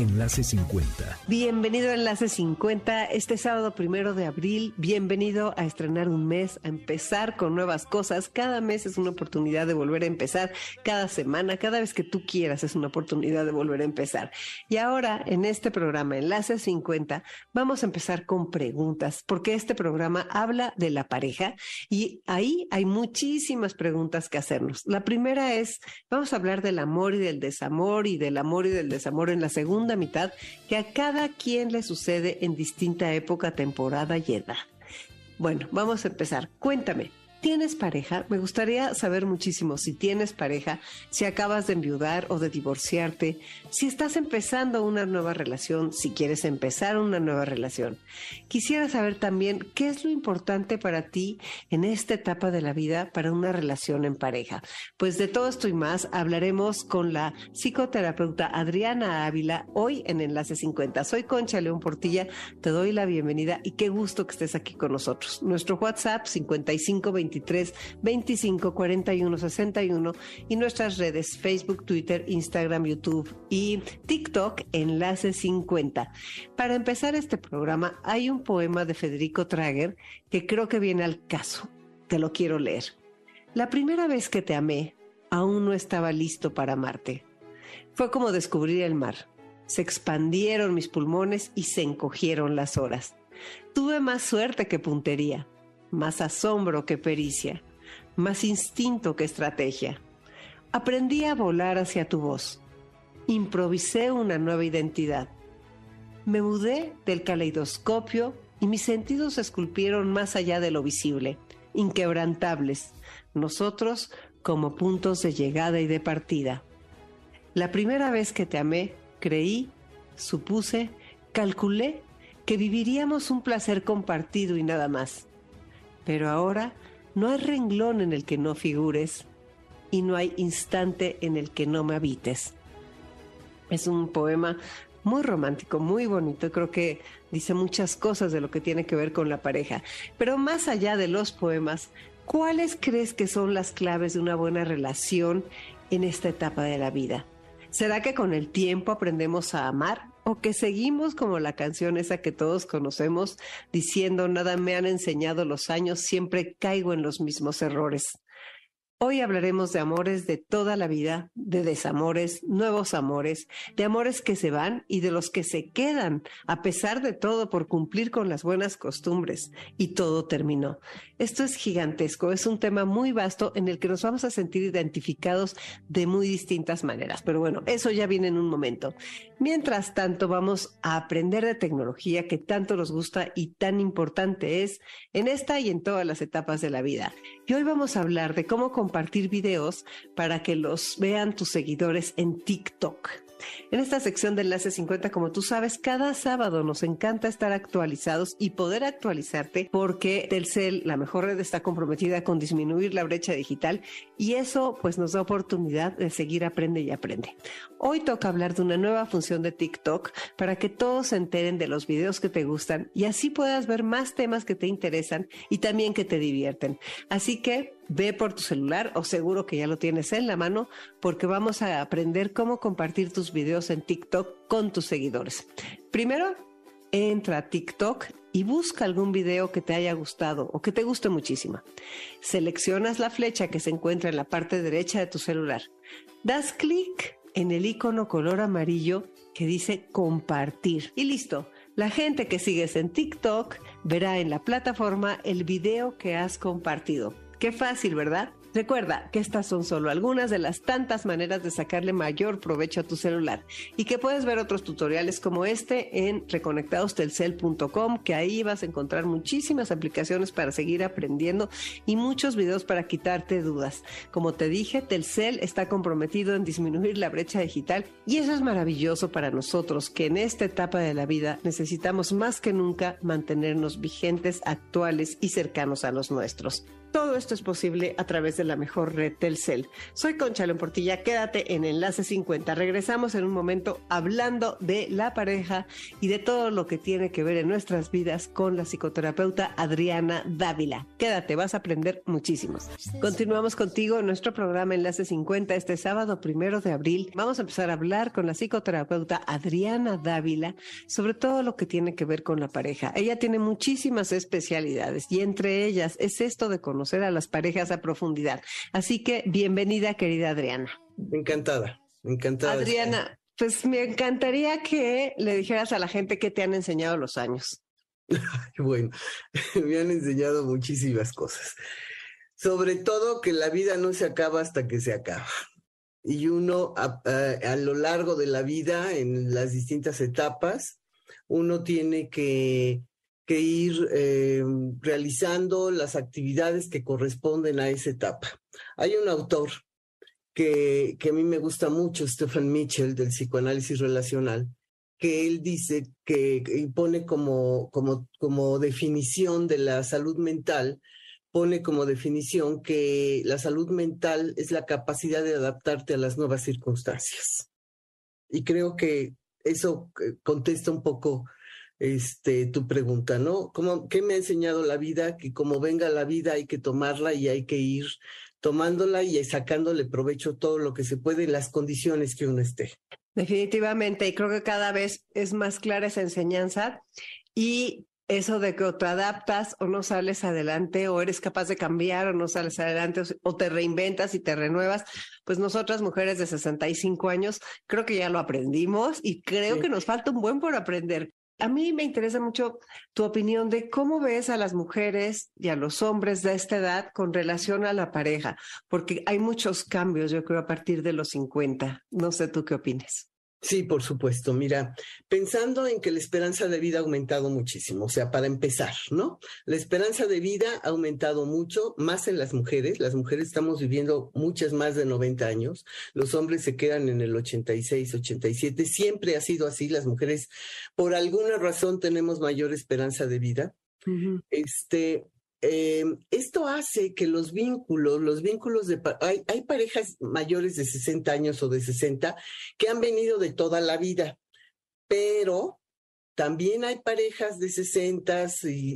Enlace 50. Bienvenido a Enlace 50, este sábado primero de abril. Bienvenido a estrenar un mes, a empezar con nuevas cosas. Cada mes es una oportunidad de volver a empezar. Cada semana, cada vez que tú quieras, es una oportunidad de volver a empezar. Y ahora, en este programa, Enlace 50, vamos a empezar con preguntas, porque este programa habla de la pareja y ahí hay muchísimas preguntas que hacernos. La primera es, vamos a hablar del amor y del desamor y del amor y del desamor en la segunda mitad que a cada quien le sucede en distinta época, temporada y edad. Bueno, vamos a empezar. Cuéntame, ¿Tienes pareja? Me gustaría saber muchísimo si tienes pareja, si acabas de enviudar o de divorciarte, si estás empezando una nueva relación, si quieres empezar una nueva relación. Quisiera saber también qué es lo importante para ti en esta etapa de la vida para una relación en pareja. Pues de todo esto y más hablaremos con la psicoterapeuta Adriana Ávila hoy en Enlace 50. Soy Concha León Portilla, te doy la bienvenida y qué gusto que estés aquí con nosotros. Nuestro WhatsApp 5520 23 25 41 61 y nuestras redes Facebook, Twitter, Instagram, YouTube y TikTok, enlace 50. Para empezar este programa hay un poema de Federico Trager que creo que viene al caso. Te lo quiero leer. La primera vez que te amé, aún no estaba listo para amarte. Fue como descubrir el mar. Se expandieron mis pulmones y se encogieron las horas. Tuve más suerte que puntería más asombro que pericia, más instinto que estrategia. Aprendí a volar hacia tu voz. Improvisé una nueva identidad. Me mudé del caleidoscopio y mis sentidos se esculpieron más allá de lo visible, inquebrantables, nosotros como puntos de llegada y de partida. La primera vez que te amé, creí, supuse, calculé que viviríamos un placer compartido y nada más. Pero ahora no hay renglón en el que no figures y no hay instante en el que no me habites. Es un poema muy romántico, muy bonito. Creo que dice muchas cosas de lo que tiene que ver con la pareja. Pero más allá de los poemas, ¿cuáles crees que son las claves de una buena relación en esta etapa de la vida? ¿Será que con el tiempo aprendemos a amar? O que seguimos como la canción esa que todos conocemos diciendo nada me han enseñado los años, siempre caigo en los mismos errores. Hoy hablaremos de amores de toda la vida, de desamores, nuevos amores, de amores que se van y de los que se quedan, a pesar de todo, por cumplir con las buenas costumbres. Y todo terminó. Esto es gigantesco, es un tema muy vasto en el que nos vamos a sentir identificados de muy distintas maneras. Pero bueno, eso ya viene en un momento. Mientras tanto, vamos a aprender de tecnología que tanto nos gusta y tan importante es en esta y en todas las etapas de la vida. Y hoy vamos a hablar de cómo compartir videos para que los vean tus seguidores en TikTok. En esta sección de Enlace 50, como tú sabes, cada sábado nos encanta estar actualizados y poder actualizarte porque Telcel, la mejor red, está comprometida con disminuir la brecha digital y eso pues nos da oportunidad de seguir aprende y aprende. Hoy toca hablar de una nueva función de TikTok para que todos se enteren de los videos que te gustan y así puedas ver más temas que te interesan y también que te divierten. Así que ve por tu celular o seguro que ya lo tienes en la mano porque vamos a aprender cómo compartir tus videos en TikTok con tus seguidores. Primero, entra a TikTok y busca algún video que te haya gustado o que te guste muchísimo. Seleccionas la flecha que se encuentra en la parte derecha de tu celular. Das clic en el icono color amarillo que dice compartir y listo. La gente que sigues en TikTok verá en la plataforma el video que has compartido. Qué fácil, ¿verdad? Recuerda que estas son solo algunas de las tantas maneras de sacarle mayor provecho a tu celular y que puedes ver otros tutoriales como este en reconectadostelcel.com, que ahí vas a encontrar muchísimas aplicaciones para seguir aprendiendo y muchos videos para quitarte dudas. Como te dije, Telcel está comprometido en disminuir la brecha digital y eso es maravilloso para nosotros que en esta etapa de la vida necesitamos más que nunca mantenernos vigentes, actuales y cercanos a los nuestros. Todo esto es posible a través de la mejor red Telcel. Soy Concha Portilla, quédate en Enlace 50. Regresamos en un momento hablando de la pareja y de todo lo que tiene que ver en nuestras vidas con la psicoterapeuta Adriana Dávila. Quédate, vas a aprender muchísimos. Continuamos contigo en nuestro programa Enlace 50 este sábado primero de abril. Vamos a empezar a hablar con la psicoterapeuta Adriana Dávila sobre todo lo que tiene que ver con la pareja. Ella tiene muchísimas especialidades y entre ellas es esto de conocer conocer a las parejas a profundidad. Así que bienvenida, querida Adriana. Encantada, encantada. Adriana, pues me encantaría que le dijeras a la gente qué te han enseñado los años. bueno, me han enseñado muchísimas cosas. Sobre todo que la vida no se acaba hasta que se acaba. Y uno a, a lo largo de la vida, en las distintas etapas, uno tiene que que ir eh, realizando las actividades que corresponden a esa etapa. Hay un autor que, que a mí me gusta mucho, Stephen Mitchell, del psicoanálisis relacional, que él dice que pone como, como, como definición de la salud mental, pone como definición que la salud mental es la capacidad de adaptarte a las nuevas circunstancias. Y creo que eso eh, contesta un poco este, tu pregunta, ¿no? ¿Cómo, ¿Qué me ha enseñado la vida? Que como venga la vida hay que tomarla y hay que ir tomándola y sacándole provecho todo lo que se puede en las condiciones que uno esté. Definitivamente, y creo que cada vez es más clara esa enseñanza y eso de que o te adaptas o no sales adelante o eres capaz de cambiar o no sales adelante o, te reinventas y te renuevas, pues nosotras mujeres de 65 años creo que ya lo aprendimos y creo que nos falta un buen por aprender a mí me interesa mucho tu opinión de cómo ves a las mujeres y a los hombres de esta edad con relación a la pareja, porque hay muchos cambios, yo creo, a partir de los 50. No sé tú qué opinas. Sí, por supuesto. Mira, pensando en que la esperanza de vida ha aumentado muchísimo, o sea, para empezar, ¿no? La esperanza de vida ha aumentado mucho, más en las mujeres. Las mujeres estamos viviendo muchas más de 90 años. Los hombres se quedan en el 86, 87. Siempre ha sido así. Las mujeres, por alguna razón, tenemos mayor esperanza de vida. Este, eh, esto hace que los vínculos, los vínculos de... Hay, hay parejas mayores de 60 años o de 60 que han venido de toda la vida, pero también hay parejas de 60 e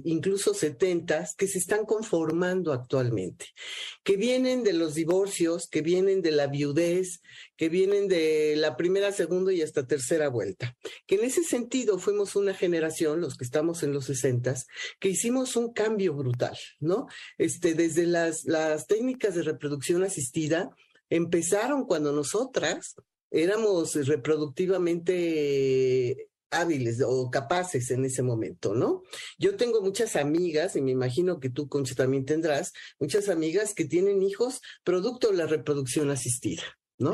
incluso 70 que se están conformando actualmente, que vienen de los divorcios, que vienen de la viudez, que vienen de la primera, segunda y hasta tercera vuelta. Que en ese sentido fuimos una generación, los que estamos en los 60, que hicimos un cambio brutal, ¿no? Este, desde las, las técnicas de reproducción asistida empezaron cuando nosotras éramos reproductivamente hábiles o capaces en ese momento, ¿no? Yo tengo muchas amigas, y me imagino que tú, Concha, también tendrás, muchas amigas que tienen hijos producto de la reproducción asistida, ¿no?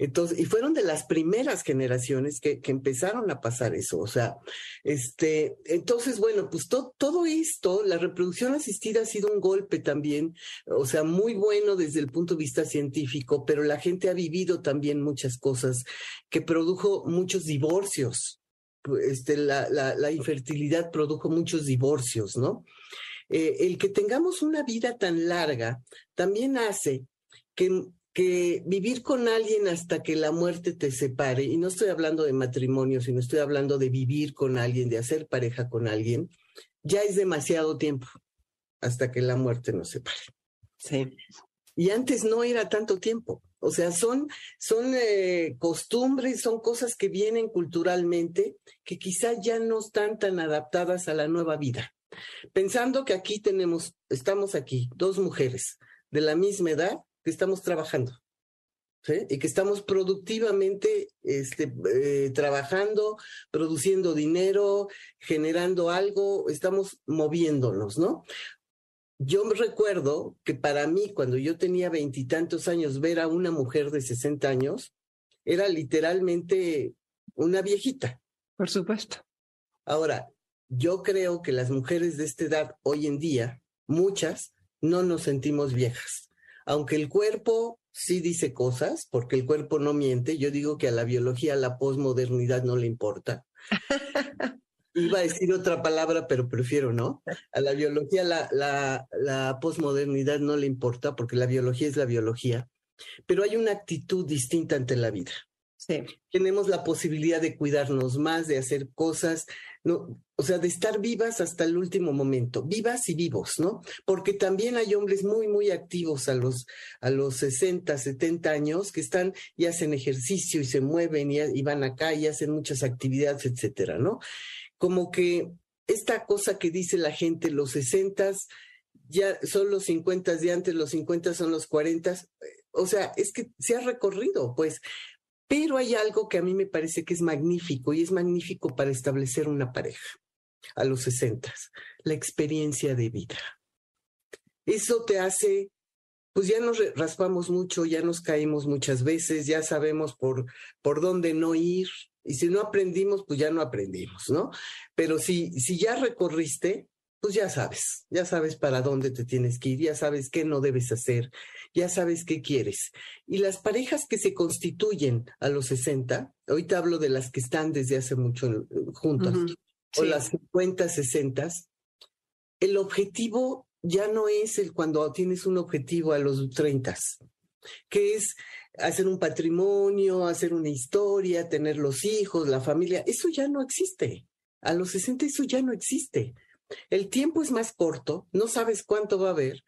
Entonces, y fueron de las primeras generaciones que, que, empezaron a pasar eso. O sea, este, entonces, bueno, pues todo esto, la reproducción asistida ha sido un golpe también, o sea, muy bueno desde el punto de vista científico, pero la gente ha vivido también muchas cosas que produjo muchos divorcios, este, la, la, infertilidad produjo muchos divorcios, ¿no? Eh, el que tengamos una vida tan larga también hace que, que vivir con alguien hasta que la muerte te separe, y no estoy hablando de matrimonio, sino estoy hablando de vivir con alguien, de hacer pareja con alguien, ya es demasiado tiempo hasta que la muerte nos separe. Sí. Y antes no era tanto tiempo. O sea, son, son eh, costumbres, son cosas que vienen culturalmente que quizá ya no están tan adaptadas a la nueva vida. Pensando que aquí tenemos, estamos aquí, dos mujeres de la misma edad que estamos trabajando. ¿Sí? y que estamos productivamente este, eh, trabajando, produciendo dinero, generando algo, estamos moviéndonos, ¿no? Yo me recuerdo que para mí, cuando yo tenía veintitantos años, ver a una mujer de 60 años era literalmente una viejita. Por supuesto. Ahora, yo creo que las mujeres de esta edad hoy en día, muchas, no nos sentimos viejas. Aunque el cuerpo sí dice cosas, porque el cuerpo no miente, yo digo que a la biología, a la posmodernidad no le importa. Iba a decir otra palabra, pero prefiero no. A la biología, la, la, la posmodernidad no le importa porque la biología es la biología, pero hay una actitud distinta ante la vida. Sí. Tenemos la posibilidad de cuidarnos más, de hacer cosas, ¿no? O sea, de estar vivas hasta el último momento, vivas y vivos, ¿no? Porque también hay hombres muy, muy activos a los, a los 60, 70 años que están y hacen ejercicio y se mueven y, y van acá y hacen muchas actividades, etcétera, ¿no? Como que esta cosa que dice la gente, los 60 ya son los 50 de antes, los 50 son los 40, o sea, es que se ha recorrido, pues, pero hay algo que a mí me parece que es magnífico y es magnífico para establecer una pareja a los 60, la experiencia de vida. Eso te hace, pues ya nos raspamos mucho, ya nos caímos muchas veces, ya sabemos por, por dónde no ir, y si no aprendimos, pues ya no aprendimos, ¿no? Pero si, si ya recorriste, pues ya sabes, ya sabes para dónde te tienes que ir, ya sabes qué no debes hacer, ya sabes qué quieres. Y las parejas que se constituyen a los 60, ahorita hablo de las que están desde hace mucho juntas, o las 50, 60, el objetivo ya no es el cuando tienes un objetivo a los 30, que es hacer un patrimonio, hacer una historia, tener los hijos, la familia, eso ya no existe. A los 60 eso ya no existe. El tiempo es más corto, no sabes cuánto va a haber,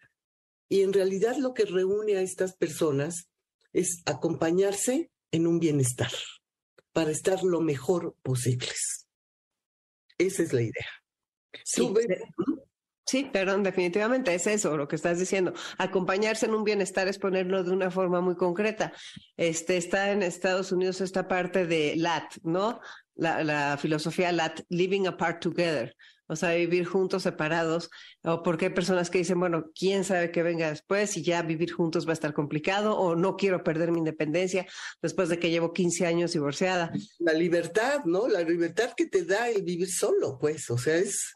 y en realidad lo que reúne a estas personas es acompañarse en un bienestar para estar lo mejor posibles. Esa es la idea. Sí, Sí, perdón, definitivamente es eso lo que estás diciendo. Acompañarse en un bienestar es ponerlo de una forma muy concreta. Este está en Estados Unidos esta parte de LAT, ¿no? La, la filosofía LAT, living apart together, o sea, vivir juntos, separados, o porque hay personas que dicen, bueno, quién sabe qué venga después y ya vivir juntos va a estar complicado, o no quiero perder mi independencia después de que llevo 15 años divorciada. La libertad, ¿no? La libertad que te da el vivir solo, pues, o sea, es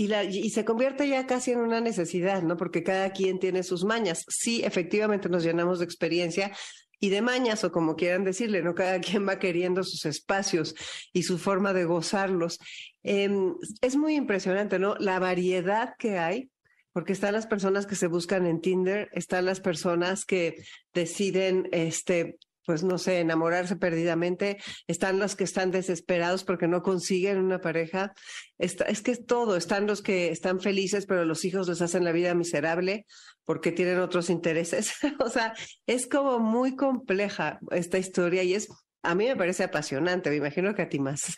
y, se convierte ya casi en una necesidad, ¿no? Porque cada quien tiene sus mañas. Sí, efectivamente nos llenamos de experiencia y de mañas, o como quieran decirle, ¿no? Cada quien va queriendo sus espacios y su forma de gozarlos. Em, es muy impresionante, ¿no? La variedad que hay, porque están las personas que se buscan en Tinder, están las personas que deciden este, pues no sé, enamorarse perdidamente, están los que están desesperados porque no consiguen una pareja, es que es todo, están los que están felices pero los hijos les hacen la vida miserable porque tienen otros intereses, o sea, es como muy compleja esta historia y es a mí me parece apasionante, me imagino que a ti más.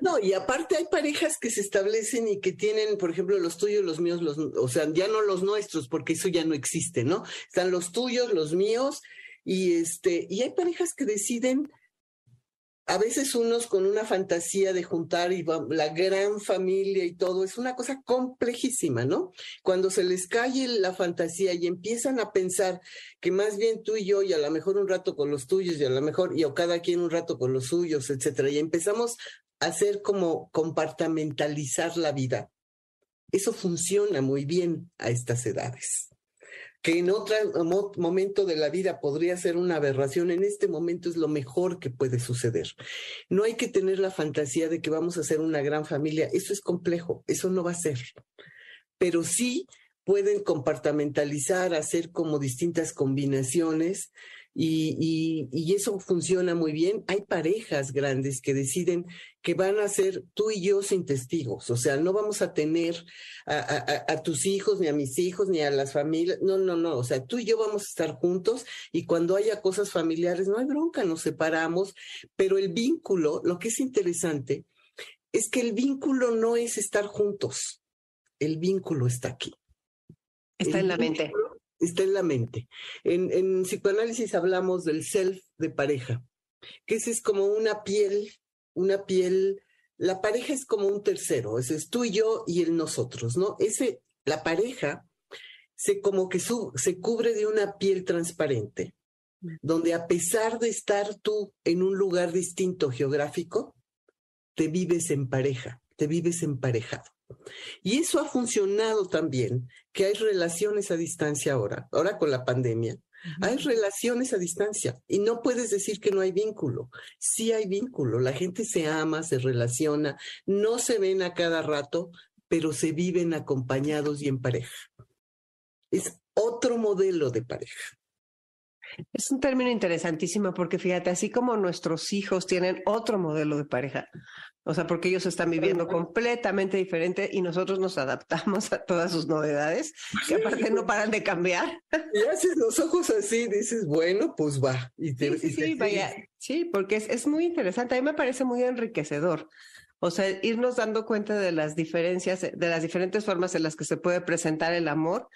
No, y aparte hay parejas que se establecen y que tienen, por ejemplo, los tuyos, los míos, o sea, ya no los nuestros, porque eso ya no existe, ¿no? Están los tuyos, los míos, y, este, y hay parejas que deciden, a veces unos con una fantasía de juntar y la gran familia y todo, es una cosa complejísima, ¿no? Cuando se les cae la fantasía y empiezan a pensar que más bien tú y yo, y a lo mejor un rato con los tuyos, y a lo mejor, y o cada quien un rato con los suyos, etcétera, y empezamos a hacer como compartamentalizar la vida. Eso funciona muy bien a estas edades que en otro momento de la vida podría ser una aberración, en este momento es lo mejor que puede suceder. No hay que tener la fantasía de que vamos a ser una gran familia, eso es complejo, eso no va a ser. Pero sí pueden compartamentalizar, hacer como distintas combinaciones y, y, eso funciona muy bien. Hay parejas grandes que deciden que van a ser tú y yo sin testigos, o sea, no vamos a tener a, a, tus hijos, ni a mis hijos, ni a las familias, no, no, no, o sea, tú y yo vamos a estar juntos y cuando haya cosas familiares, no hay bronca, nos separamos, pero el vínculo, lo que es interesante, es que el vínculo no es estar juntos, el vínculo está aquí. Está en la mente está en la mente. En, en psicoanálisis hablamos del self de pareja, que ese es como una piel, una piel, la pareja es como un tercero, ese es tú y yo y el nosotros, ¿no? Ese, la pareja se como que se cubre de una piel transparente, donde a pesar de estar tú en un lugar distinto geográfico, te vives en pareja, te vives emparejado. Y eso ha funcionado también, que hay relaciones a distancia ahora, ahora con la pandemia. Hay relaciones a distancia y no puedes decir que no hay vínculo. Sí hay vínculo, la gente se ama, se relaciona, no se ven a cada rato, pero se viven acompañados y en pareja. Es otro modelo de pareja. Es un término interesantísimo porque fíjate, así como nuestros hijos tienen otro modelo de pareja, o sea, porque ellos están viviendo completamente diferente y nosotros nos adaptamos a todas sus novedades, que aparte no paran de cambiar. Y haces los ojos así, dices, bueno, pues va. Y sí, sí, vaya. Sí, porque es, es muy interesante. A mí me parece muy enriquecedor. O sea, irnos dando cuenta de las diferencias, de las diferentes formas en las que se puede presentar el amor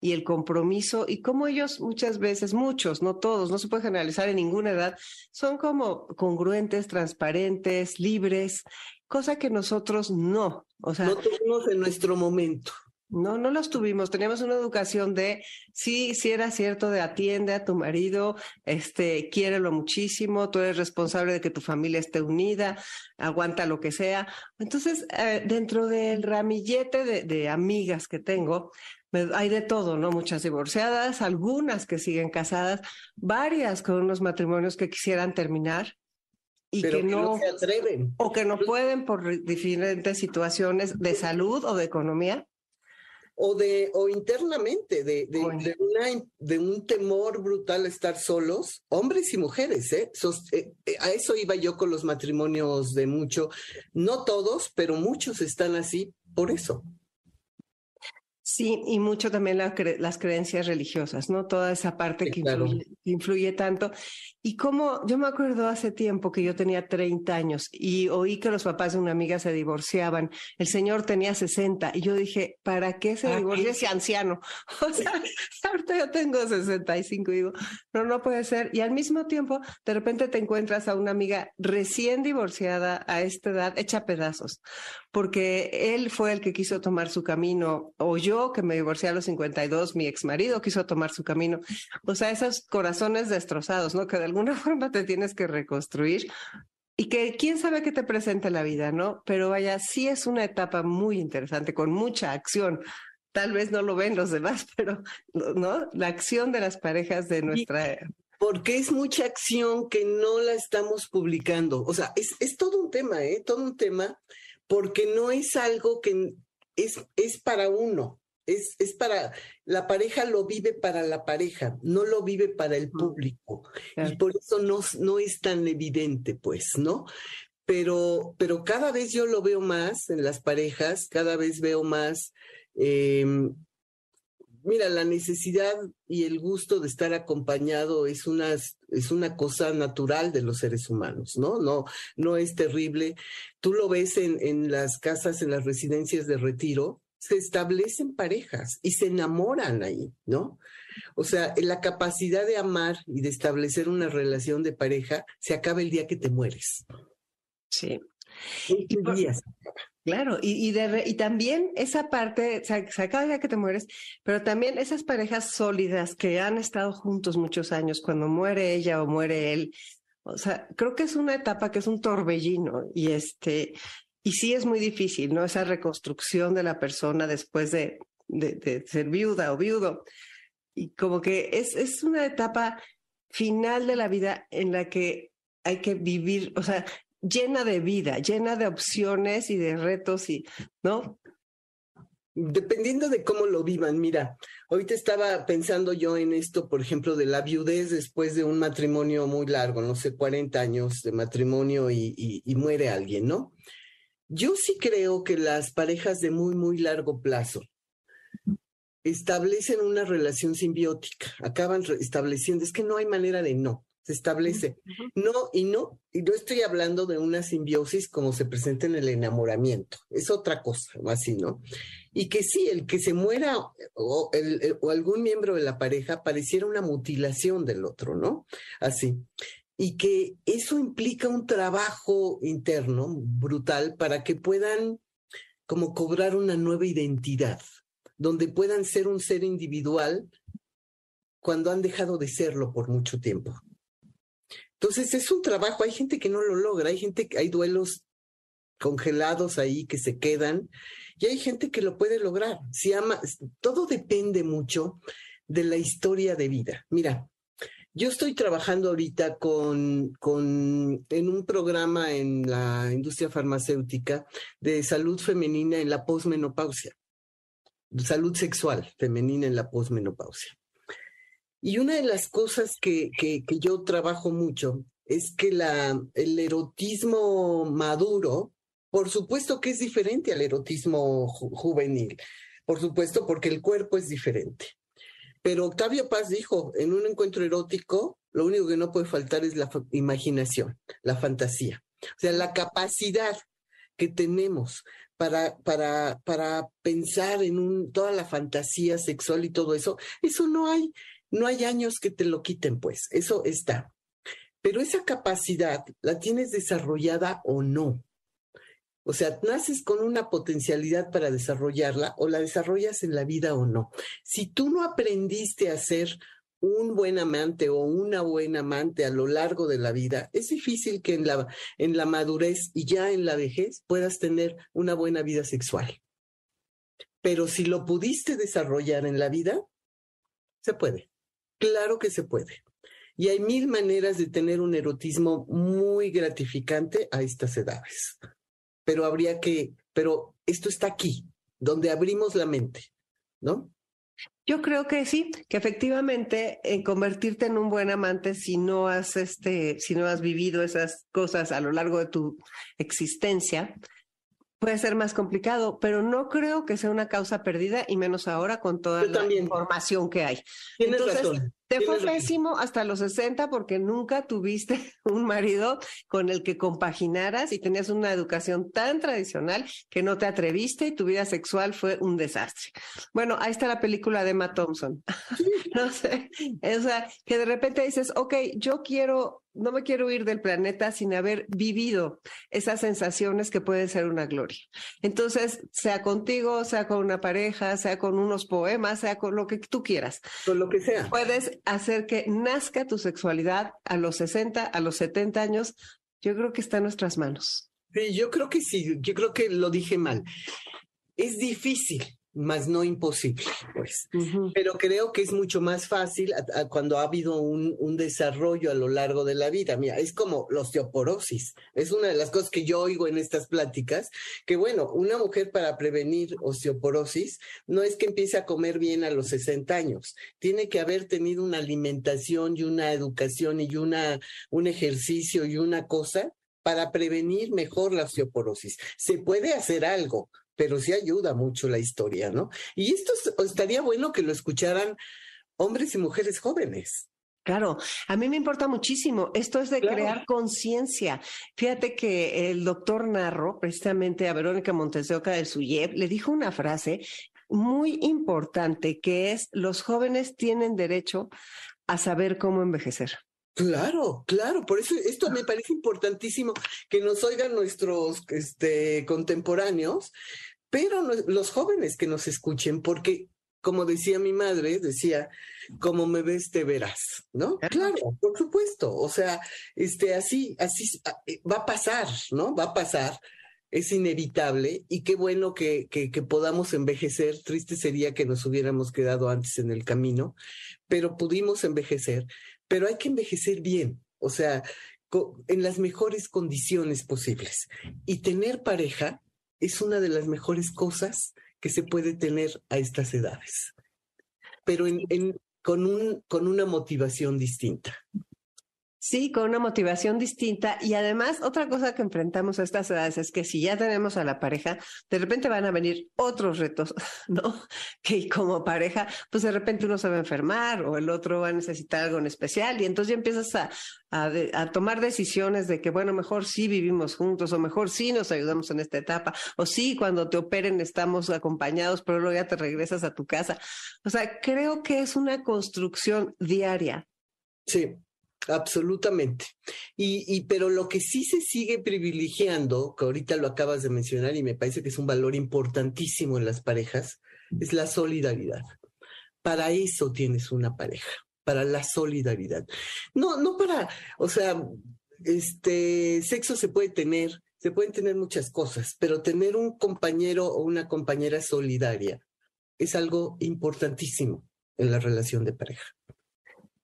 y el compromiso y cómo ellos muchas veces, muchos, no todos, no se puede generalizar en ninguna edad, son como congruentes, transparentes, libres, cosa que nosotros no. O sea, no tuvimos en nuestro momento. No, no los tuvimos. Teníamos una educación de sí, sí era cierto, de atiende a tu marido, este, quiérelo muchísimo, tú eres responsable de que tu familia esté unida, aguanta lo que sea. Entonces, eh, dentro del ramillete de, de amigas que tengo, hay de todo, ¿no? Muchas divorciadas, algunas que siguen casadas, varias con unos matrimonios que quisieran terminar y que, no, se atreven. O que no pueden por diferentes situaciones de salud o de economía. O de, o internamente, de, de, de un temor brutal a estar solos, hombres y mujeres, ¿eh? ¿eh? ¿eh? A eso iba yo con los matrimonios de mucho. No todos, pero muchos están así por eso. Sí, y mucho también las creencias religiosas, ¿no? Toda esa parte que, influye, tanto. Y como yo me acuerdo hace tiempo que yo tenía 30 años y oí que los papás de una amiga se divorciaban, el señor tenía 60 y yo dije, ¿para qué se divorcia ese anciano? O sea, ahorita yo tengo 65 y digo, no, no puede ser. Y al mismo tiempo, de repente te encuentras a una amiga recién divorciada a esta edad, hecha pedazos, porque él fue el que quiso tomar su camino o yo que me divorcié a los 52, mi ex marido quiso tomar su camino. O sea, esos corazones destrozados, ¿no? Que de alguna forma te tienes que reconstruir y que quién sabe qué te presenta la vida, ¿no? Pero vaya, sí es una etapa muy interesante, con mucha acción. Tal vez no lo ven los demás, pero, ¿no? La acción de las parejas de nuestra... Porque es mucha acción que no la estamos publicando. O sea, es, es todo un tema, ¿eh? Todo un tema, porque no es algo que es, es para uno. Es, es, para, la pareja lo vive para la pareja, no lo vive para el público. Y por eso no, no es tan evidente, pues, ¿no? Pero, pero cada vez yo lo veo más en las parejas, cada vez veo más, em, mira, la necesidad y el gusto de estar acompañado es una, es una cosa natural de los seres humanos, ¿no? No, no es terrible. Tú lo ves en, en las casas, en las residencias de retiro, se establecen parejas y se enamoran ahí, ¿no? O sea, la capacidad de amar y de establecer una relación de pareja se acaba el día que te mueres. Sí. Y Claro, y, y, también esa parte, se, se acaba el día que te mueres, pero también esas parejas sólidas que han estado juntos muchos años, cuando muere ella o muere él, o sea, creo que es una etapa que es un torbellino y este, y sí es muy difícil, ¿no? Esa reconstrucción de la persona después de, de, ser viuda o viudo. Y como que es, es una etapa final de la vida en la que hay que vivir, o sea, llena de vida, llena de opciones y de retos y, ¿no? Dependiendo de cómo lo vivan, mira, ahorita estaba pensando yo en esto, por ejemplo, de la viudez después de un matrimonio muy largo, no sé, 40 años de matrimonio y, y muere alguien, ¿no? Yo sí creo que las parejas de muy, muy largo plazo establecen una relación simbiótica, acaban estableciendo, es que no hay manera de no, se establece. No y no, y no estoy hablando de una simbiosis como se presenta en el enamoramiento, es otra cosa, así, ¿no? Y que sí, el que se muera o, o algún miembro de la pareja pareciera una mutilación del otro, ¿no? Así y que eso implica un trabajo interno brutal para que puedan como cobrar una nueva identidad. donde puedan ser un ser individual cuando han dejado de serlo por mucho tiempo. Entonces es un trabajo, hay gente que no lo logra, hay gente que hay duelos congelados ahí que se quedan y hay gente que lo puede lograr. Si ama, todo depende mucho de la historia de vida. Mira, yo estoy trabajando ahorita con, con, en un programa en la industria farmacéutica de salud femenina en la posmenopausia, salud sexual femenina en la posmenopausia. Y una de las cosas que, que, yo trabajo mucho es que la, el erotismo maduro, por supuesto que es diferente al erotismo juvenil, por supuesto porque el cuerpo es diferente. Pero Octavio Paz dijo, en un encuentro erótico, lo único que no puede faltar es la imaginación, la fantasía. O sea, la capacidad que tenemos para, para, para pensar en toda la fantasía sexual y todo eso, eso no hay no hay años que te lo quiten, pues, eso está. Pero esa capacidad la tienes desarrollada o no. O sea, naces con una potencialidad para desarrollarla o la desarrollas en la vida o no. Si tú no aprendiste a ser un buen amante o una buena amante a lo largo de la vida, es difícil que en la, en la madurez y ya en la vejez puedas tener una buena vida sexual. Pero si lo pudiste desarrollar en la vida, se puede. Claro que se puede. Y hay mil maneras de tener un erotismo muy gratificante a estas edades. Pero habría que, pero esto está aquí, donde abrimos la mente, ¿no? Yo creo que sí, que efectivamente en convertirte en un buen amante si no has este, si no has vivido esas cosas a lo largo de tu existencia, puede ser más complicado, pero no creo que sea una causa perdida y menos ahora con toda la información que hay. Tienes razón. Te fue pésimo hasta los 60 porque nunca tuviste un marido con el que compaginaras y tenías una educación tan tradicional que no te atreviste y tu vida sexual fue un desastre. Bueno, ahí está la película de Emma Thompson. no sé, o sea, que de repente dices, ok, yo quiero no me quiero ir del planeta sin haber vivido esas sensaciones que pueden ser una gloria. Entonces, sea contigo, sea con una pareja, sea con unos poemas, sea con lo que tú quieras. Con lo que sea. Puedes hacer que nazca tu sexualidad a los 60, a los 70 años. Yo creo que está en nuestras manos. Sí, yo creo que sí, yo creo que lo dije mal. Es difícil, más no imposible, pues. Pero creo que es mucho más fácil cuando ha habido un, un, desarrollo a lo largo de la vida. Mira, es como la osteoporosis. Es una de las cosas que yo oigo en estas pláticas, que bueno, una mujer para prevenir osteoporosis no es que empiece a comer bien a los 60 años, tiene que haber tenido una alimentación y una educación y una, un ejercicio y una cosa para prevenir mejor la osteoporosis. Se puede hacer algo, pero sí ayuda mucho la historia, ¿no? Y esto estaría bueno que lo escucharan hombres y mujeres jóvenes. Claro, a mí me importa muchísimo. Esto es de crear conciencia. Fíjate que el doctor Narro, precisamente a Verónica Montesoca del Suyev, le dijo una frase muy importante que es los jóvenes tienen derecho a saber cómo envejecer. Claro, claro, por eso esto me parece importantísimo que nos oigan nuestros este, contemporáneos, pero los jóvenes que nos escuchen, porque como decía mi madre, decía, como me ves te verás, ¿no? Claro, por supuesto, o sea, este, así, así eh, va a pasar, ¿no? Va a pasar, es inevitable y qué bueno que, que, que podamos envejecer, triste sería que nos hubiéramos quedado antes en el camino, pero pudimos envejecer pero hay que envejecer bien, o sea, en las mejores condiciones posibles. Y tener pareja es una de las mejores cosas que se puede tener a estas edades, pero con, un, con una motivación distinta. Sí, con una motivación distinta. Y además, otra cosa que enfrentamos a estas edades es que si ya tenemos a la pareja, de repente van a venir otros retos, ¿no? Que como pareja, pues de repente uno se va a enfermar o el otro va a necesitar algo en especial. Y entonces ya empiezas a, a, tomar decisiones de que, bueno, mejor sí vivimos juntos o mejor sí nos ayudamos en esta etapa o sí cuando te operen estamos acompañados, pero luego ya te regresas a tu casa. O sea, creo que es una construcción diaria. Sí, Absolutamente. Y, y, pero lo que sí se sigue privilegiando, que ahorita lo acabas de mencionar y me parece que es un valor importantísimo en las parejas, es la solidaridad. Para eso tienes una pareja, para la solidaridad. No, no para, o sea, este sexo se puede tener, se pueden tener muchas cosas, pero tener un compañero o una compañera solidaria es algo importantísimo en la relación de pareja.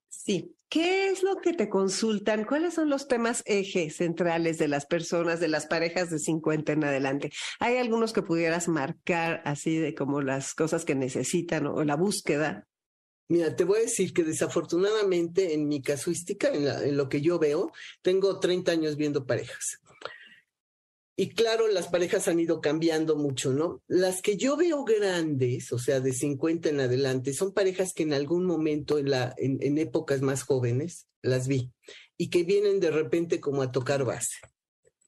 Sí. ¿Qué es lo que te consultan? ¿Cuáles son los temas ejes centrales de las personas, de las parejas de 50 en adelante? ¿Hay algunos que pudieras marcar así de como las cosas que necesitan o la búsqueda? Mira, te voy a decir que desafortunadamente en mi casuística, en, en lo que yo veo, tengo 30 años viendo parejas. Y claro, las parejas han ido cambiando mucho, ¿no? Las que yo veo grandes, o sea, de 50 en adelante, son parejas que en algún momento, en, la, en, épocas más jóvenes, las vi y que vienen de repente como a tocar base.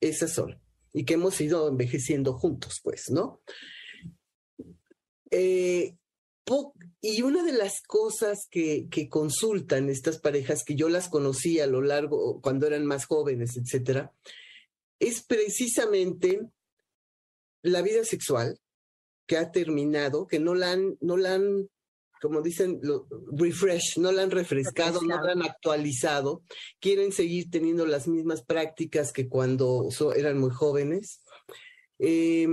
Esas son. Y que hemos ido envejeciendo juntos, pues, ¿no? Eh, y una de las cosas que, que, consultan estas parejas, que yo las conocí a lo largo, cuando eran más jóvenes, etcétera, es precisamente la vida sexual que ha terminado, que no la han, no la han como dicen, refresh, no la han refrescado, no la han actualizado, quieren seguir teniendo las mismas prácticas que cuando eran muy jóvenes. Eh,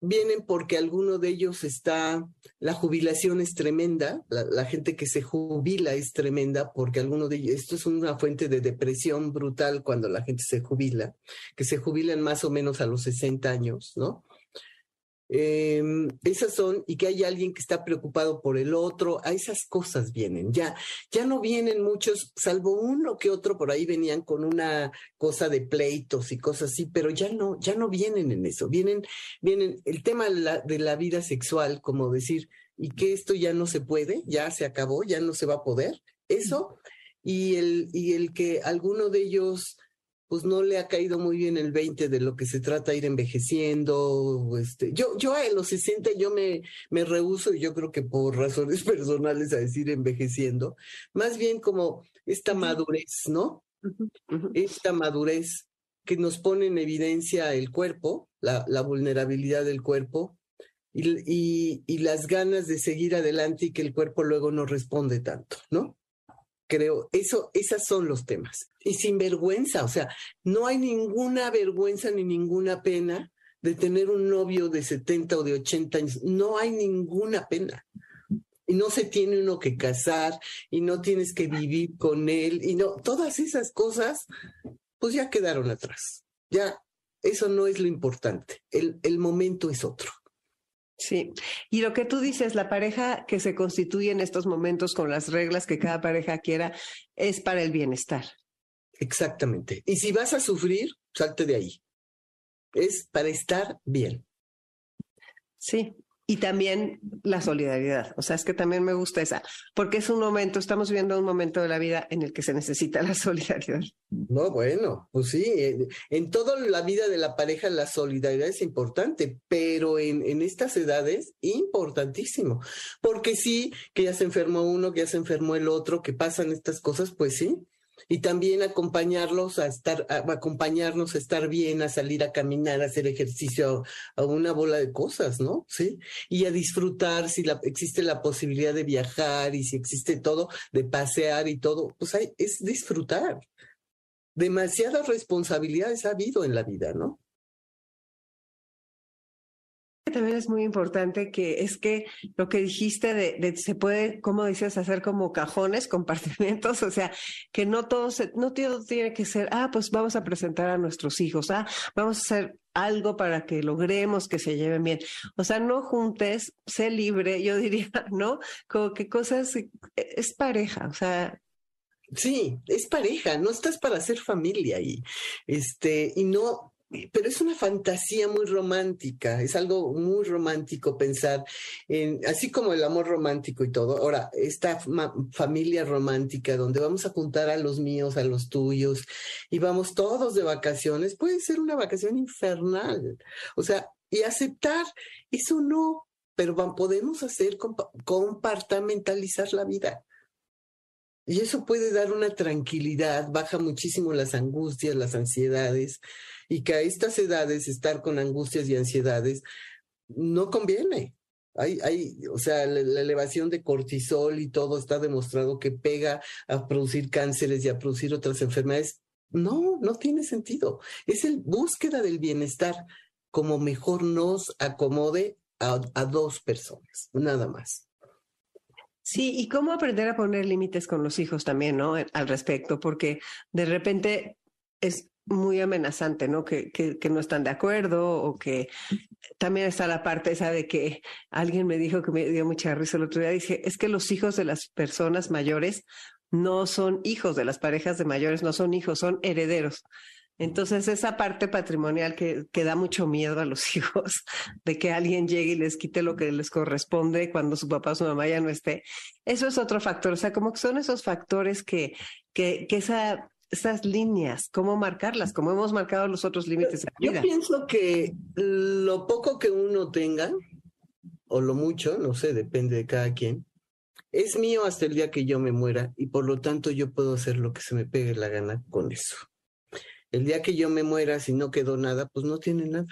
vienen porque alguno de ellos está, la jubilación es tremenda, la, gente que se jubila es tremenda porque alguno de ellos, esto es una fuente de depresión brutal cuando la gente se jubila, que se jubilan más o menos a los 60 años, ¿no? Eh, esas son, y que hay alguien que está preocupado por el otro, a esas cosas vienen, ya, ya no vienen muchos, salvo uno que otro por ahí venían con una cosa de pleitos y cosas así, pero ya no, ya no vienen en eso, vienen, vienen, el tema de la, de la vida sexual, como decir, y que esto ya no se puede, ya se acabó, ya no se va a poder, eso, y el, y el que alguno de ellos pues no le ha caído muy bien el 20 de lo que se trata de ir envejeciendo. Este, yo, yo a los 60 yo me, me rehuso, y yo creo que por razones personales a decir envejeciendo, más bien como esta madurez, ¿no? Esta madurez que nos pone en evidencia el cuerpo, la, la vulnerabilidad del cuerpo y, y, y las ganas de seguir adelante y que el cuerpo luego no responde tanto, ¿no? Creo, eso, esos son los temas. Y sin vergüenza, o sea, no hay ninguna vergüenza ni ninguna pena de tener un novio de 70 o de 80 años. No hay ninguna pena. Y no se tiene uno que casar y no tienes que vivir con él y no, todas esas cosas, pues ya quedaron atrás. Ya, eso no es lo importante. El, el momento es otro. Sí, y lo que tú dices, la pareja que se constituye en estos momentos con las reglas que cada pareja quiera, es para el bienestar. Exactamente. Y si vas a sufrir, salte de ahí. Es para estar bien. Sí, y también la solidaridad. O sea, es que también me gusta esa, porque es un momento, estamos viviendo un momento de la vida en el que se necesita la solidaridad. No, bueno, pues sí, en, toda la vida de la pareja la solidaridad es importante, pero en, en estas edades, importantísimo, porque sí, que ya se enfermó uno, que ya se enfermó el otro, que pasan estas cosas, pues sí, y también acompañarlos a estar, acompañarnos a estar bien, a salir a caminar, a hacer ejercicio, a, una bola de cosas, ¿no? Sí. Y a disfrutar si existe la posibilidad de viajar y si existe todo, de pasear y todo, pues es disfrutar. Demasiadas responsabilidades ha habido en la vida, ¿no? También es muy importante que es que lo que dijiste de, se puede, como dices, hacer como cajones, compartimentos, o sea, que no todo no todo tiene que ser, ah, pues vamos a presentar a nuestros hijos, ah, vamos a hacer algo para que logremos que se lleven bien. O sea, no juntes, sé libre, yo diría, ¿no? Como que cosas, es pareja, o sea, Sí, es pareja, no estás para hacer familia y este, y no, pero es una fantasía muy romántica, es algo muy romántico pensar en, así como el amor romántico y todo. Ahora, esta familia romántica donde vamos a juntar a los míos, a los tuyos y vamos todos de vacaciones, puede ser una vacación infernal. O sea, y aceptar, eso no, pero podemos hacer compartamentalizar la vida. Y eso puede dar una tranquilidad, baja muchísimo las angustias, las ansiedades, y que a estas edades estar con angustias y ansiedades no conviene. Hay, hay, o sea, la, elevación de cortisol y todo está demostrado que pega a producir cánceres y a producir otras enfermedades. No, no tiene sentido. Es el búsqueda del bienestar como mejor nos acomode a, a dos personas, nada más. Sí, y cómo aprender a poner límites con los hijos también, ¿no? Al respecto, porque de repente es muy amenazante, ¿no? Que, que, que, no están de acuerdo o que también está la parte esa de que alguien me dijo que me dio mucha risa el otro día, dice, es que los hijos de las personas mayores no son hijos de las parejas de mayores, no son hijos, son herederos. Entonces, esa parte patrimonial que, que, da mucho miedo a los hijos, de que alguien llegue y les quite lo que les corresponde cuando su papá o su mamá ya no esté, eso es otro factor. O sea, como que son esos factores que, que, que esa, esas líneas, cómo marcarlas, cómo hemos marcado los otros límites vida. Yo pienso que lo poco que uno tenga, o lo mucho, no sé, depende de cada quien, es mío hasta el día que yo me muera y por lo tanto yo puedo hacer lo que se me pegue la gana con eso. El día que yo me muera, si no quedó nada, pues no tiene nada.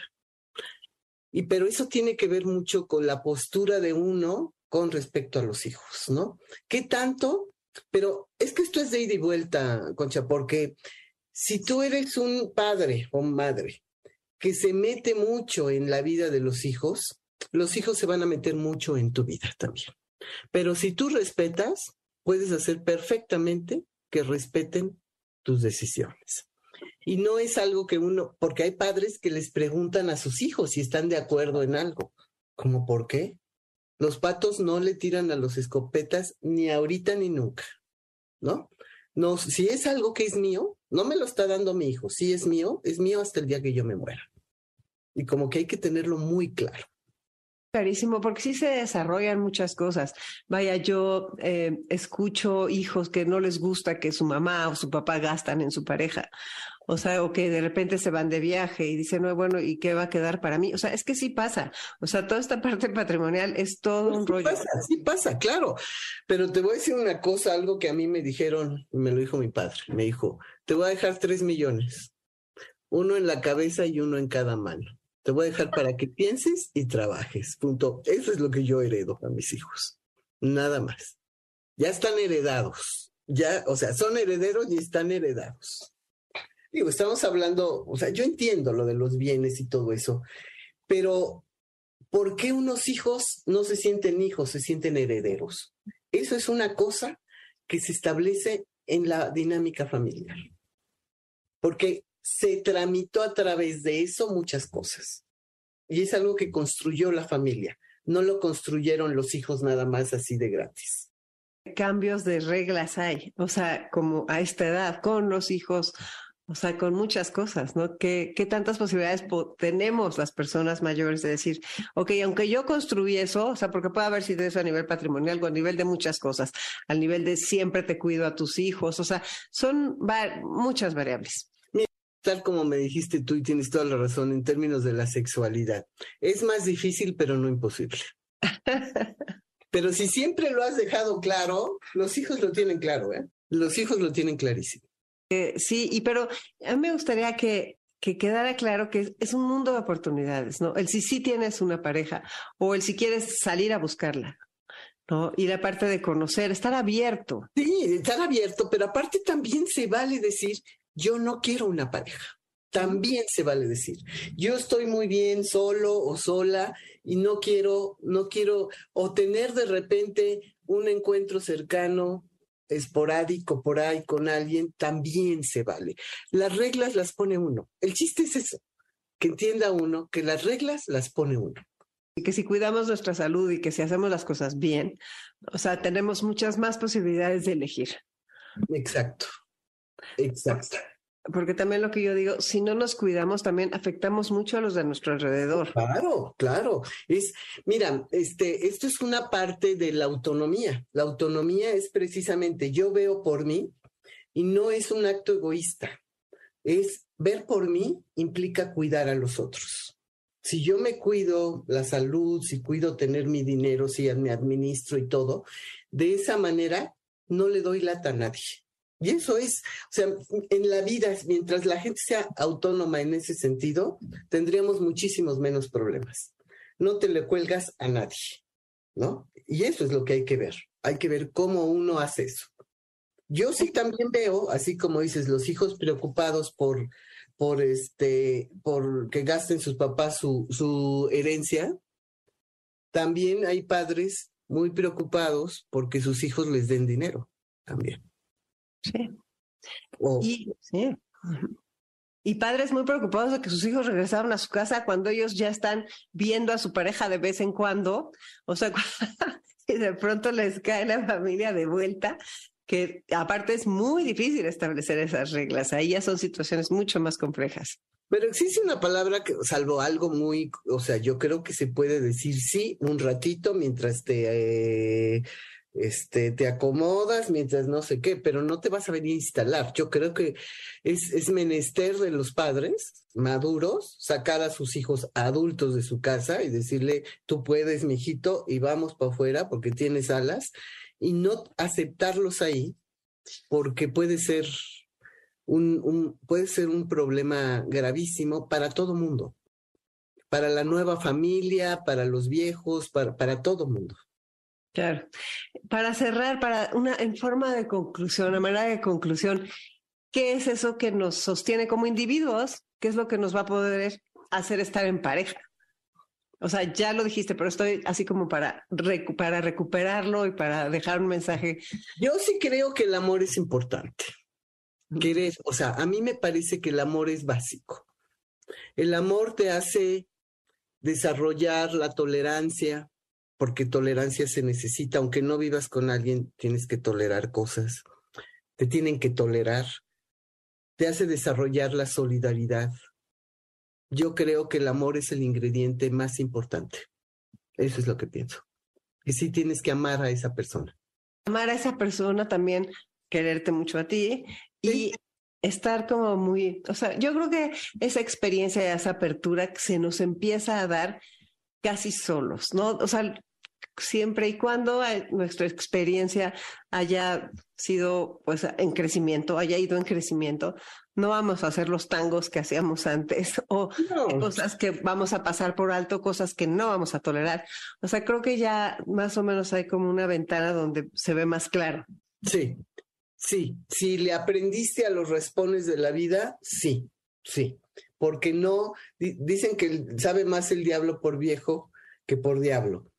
Y pero eso tiene que ver mucho con la postura de uno con respecto a los hijos, ¿no? ¿Qué tanto? Pero es que esto es de ida y vuelta, Concha, porque si tú eres un padre o madre que se mete mucho en la vida de los hijos, los hijos se van a meter mucho en tu vida también. Pero si tú respetas, puedes hacer perfectamente que respeten tus decisiones. Y no es algo que uno, porque hay padres que les preguntan a sus hijos si están de acuerdo en algo. ¿Cómo por qué? Los patos no le tiran a los escopetas ni ahorita ni nunca, ¿no? No, si es algo que es mío, no me lo está dando mi hijo. Si es mío, es mío hasta el día que yo me muera. Y como que hay que tenerlo muy claro. Clarísimo, porque sí se desarrollan muchas cosas. Vaya, yo eh, escucho hijos que no les gusta que su mamá o su papá gastan en su pareja. O sea, o que de repente se van de viaje y dicen, no, bueno, ¿y qué va a quedar para mí? O sea, es que sí pasa. O sea, toda esta parte patrimonial es todo pues un sí rollo. Pasa, sí pasa, claro. Pero te voy a decir una cosa, algo que a mí me dijeron, me lo dijo mi padre. Me dijo, te voy a dejar tres millones. Uno en la cabeza y uno en cada mano. Te voy a dejar para que pienses y trabajes. Punto. Eso es lo que yo heredo a mis hijos. Nada más. Ya están heredados. Ya, o sea, son herederos y están heredados. Digo, estamos hablando, o sea, yo entiendo lo de los bienes y todo eso, pero ¿por qué unos hijos no se sienten hijos, se sienten herederos? Eso es una cosa que se establece en la dinámica familiar. Porque se tramitó a través de eso muchas cosas. Y es algo que construyó la familia. No lo construyeron los hijos nada más así de gratis. Cambios de reglas hay, o sea, como a esta edad, con los hijos, o sea, con muchas cosas, ¿no? ¿Qué, qué tantas posibilidades tenemos las personas mayores de decir, ok, aunque yo construí eso, o sea, porque puede haber sido eso a nivel patrimonial o a nivel de muchas cosas, al nivel de siempre te cuido a tus hijos, o sea, son va muchas variables tal como me dijiste tú y tienes toda la razón en términos de la sexualidad. Es más difícil, pero no imposible. pero si siempre lo has dejado claro, los hijos lo tienen claro, ¿eh? Los hijos lo tienen clarísimo. Eh, sí, y pero a mí me gustaría que, que quedara claro que es un mundo de oportunidades, ¿no? El si sí tienes una pareja o el si quieres salir a buscarla. ¿no? Y la parte de conocer, estar abierto. Sí, estar abierto, pero aparte también se vale decir, yo no quiero una pareja. También se vale decir, yo estoy muy bien solo o sola y no quiero, no quiero, o tener de repente un encuentro cercano, esporádico por ahí con alguien, también se vale. Las reglas las pone uno. El chiste es eso, que entienda uno que las reglas las pone uno. Y que si cuidamos nuestra salud y que si hacemos las cosas bien, o sea, tenemos muchas más posibilidades de elegir. Exacto. Exacto. Porque también lo que yo digo, si no nos cuidamos, también afectamos mucho a los de nuestro alrededor. Claro, claro. Es, mira, este, esto es una parte de la autonomía. La autonomía es precisamente yo veo por mí y no es un acto egoísta. Es ver por mí implica cuidar a los otros. Si yo me cuido la salud, si cuido tener mi dinero, si me administro y todo, de esa manera no le doy lata a nadie y eso es, o sea, en la vida, mientras la gente sea autónoma en ese sentido, tendríamos muchísimos menos problemas. No te le cuelgas a nadie. ¿no? Y eso es lo que hay que ver. Hay que ver cómo uno hace eso. Yo sí también veo, así como dices, los hijos preocupados por, por este, por que gasten sus papás su, su herencia. También hay padres muy preocupados porque sus hijos les den dinero también. Sí. y, sí. y padres muy preocupados de que sus hijos regresaron a su casa cuando ellos ya están viendo a su pareja de vez en cuando. O sea, y de pronto les cae la familia de vuelta, que aparte es muy difícil establecer esas reglas. Ahí ya son situaciones mucho más complejas. Pero existe una palabra que, salvo algo muy, o sea, yo creo que se puede decir sí un ratito mientras te, eh, este, te acomodas, mientras no sé qué, pero no te vas a venir a instalar. Yo creo que es, es menester de los padres maduros sacar a sus hijos adultos de su casa y decirle, tú puedes, mijito, y vamos para afuera porque tienes alas y no aceptarlos ahí porque puede ser un, un, puede ser un problema gravísimo para todo mundo, para la nueva familia, para los viejos, para, para todo mundo. Claro. Para cerrar, para una en forma de conclusión, a manera de conclusión, ¿qué es eso que nos sostiene como individuos? ¿Qué es lo que nos va a poder hacer estar en pareja? O sea, ya lo dijiste, pero estoy así como para, para recuperarlo y para dejar un mensaje. Yo sí creo que el amor es importante. Querer, o sea, a mí me parece que el amor es básico. El amor te hace desarrollar la tolerancia, porque tolerancia se necesita, aunque no vivas con alguien, tienes que tolerar cosas, te tienen que tolerar, te hace desarrollar la solidaridad, yo creo que el amor es el ingrediente más importante. Eso es lo que pienso. Y sí tienes que amar a esa persona. Amar a esa persona también, quererte mucho a ti y estar como muy, o sea, yo creo que esa experiencia, esa apertura se nos empieza a dar casi solos, ¿no? O sea, siempre y cuando nuestra experiencia haya sido pues en crecimiento, haya ido en crecimiento, no vamos a hacer los tangos que hacíamos antes o cosas que vamos a pasar por alto, cosas que no vamos a tolerar. O sea, creo que ya más o menos hay como una ventana donde se ve más claro. Sí, sí, si le aprendiste a los respones de la vida, sí, sí, porque no, dicen que sabe más el diablo por viejo que por diablo.